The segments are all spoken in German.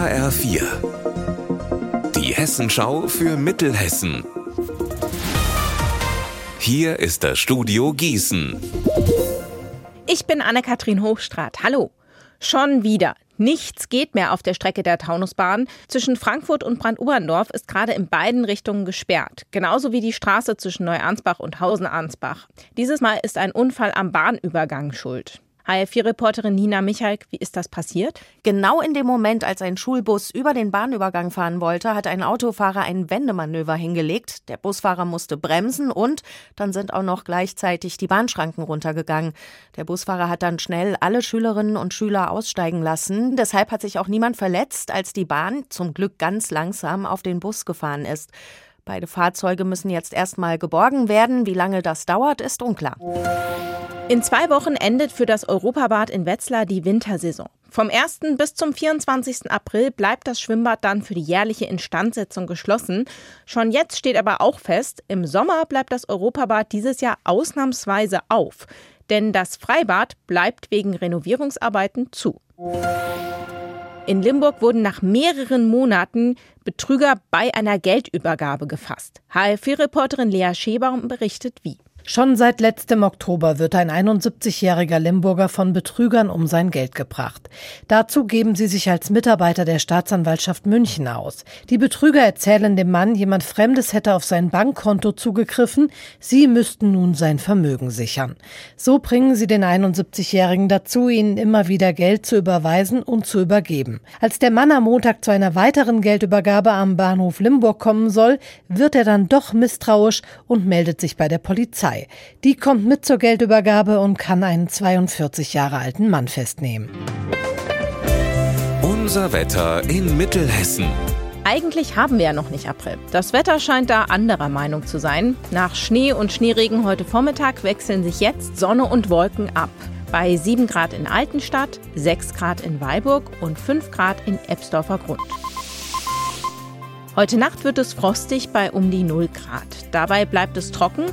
HR4. Die Hessenschau für Mittelhessen. Hier ist das Studio Gießen. Ich bin Anne-Kathrin Hochstrat. Hallo. Schon wieder. Nichts geht mehr auf der Strecke der Taunusbahn. Zwischen Frankfurt und Brandoberndorf ist gerade in beiden Richtungen gesperrt. Genauso wie die Straße zwischen Neuansbach und Hausen-Ansbach. Dieses Mal ist ein Unfall am Bahnübergang schuld. HR4-Reporterin Nina Michalk, wie ist das passiert? Genau in dem Moment, als ein Schulbus über den Bahnübergang fahren wollte, hat ein Autofahrer ein Wendemanöver hingelegt. Der Busfahrer musste bremsen und dann sind auch noch gleichzeitig die Bahnschranken runtergegangen. Der Busfahrer hat dann schnell alle Schülerinnen und Schüler aussteigen lassen. Deshalb hat sich auch niemand verletzt, als die Bahn zum Glück ganz langsam auf den Bus gefahren ist. Beide Fahrzeuge müssen jetzt erstmal geborgen werden. Wie lange das dauert, ist unklar. In zwei Wochen endet für das Europabad in Wetzlar die Wintersaison. Vom 1. bis zum 24. April bleibt das Schwimmbad dann für die jährliche Instandsetzung geschlossen. Schon jetzt steht aber auch fest, im Sommer bleibt das Europabad dieses Jahr ausnahmsweise auf. Denn das Freibad bleibt wegen Renovierungsarbeiten zu. In Limburg wurden nach mehreren Monaten Betrüger bei einer Geldübergabe gefasst. HFV-Reporterin Lea Schebaum berichtet wie. Schon seit letztem Oktober wird ein 71-jähriger Limburger von Betrügern um sein Geld gebracht. Dazu geben sie sich als Mitarbeiter der Staatsanwaltschaft München aus. Die Betrüger erzählen dem Mann, jemand Fremdes hätte auf sein Bankkonto zugegriffen, sie müssten nun sein Vermögen sichern. So bringen sie den 71-jährigen dazu, ihnen immer wieder Geld zu überweisen und zu übergeben. Als der Mann am Montag zu einer weiteren Geldübergabe am Bahnhof Limburg kommen soll, wird er dann doch misstrauisch und meldet sich bei der Polizei. Polizei. Die kommt mit zur Geldübergabe und kann einen 42 Jahre alten Mann festnehmen. Unser Wetter in Mittelhessen. Eigentlich haben wir ja noch nicht April. Das Wetter scheint da anderer Meinung zu sein. Nach Schnee und Schneeregen heute Vormittag wechseln sich jetzt Sonne und Wolken ab. Bei 7 Grad in Altenstadt, 6 Grad in Weilburg und 5 Grad in Ebsdorfer Grund. Heute Nacht wird es frostig bei um die 0 Grad. Dabei bleibt es trocken.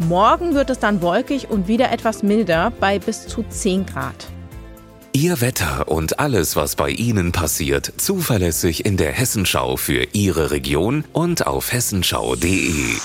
Morgen wird es dann wolkig und wieder etwas milder bei bis zu 10 Grad. Ihr Wetter und alles, was bei Ihnen passiert, zuverlässig in der Hessenschau für Ihre Region und auf hessenschau.de.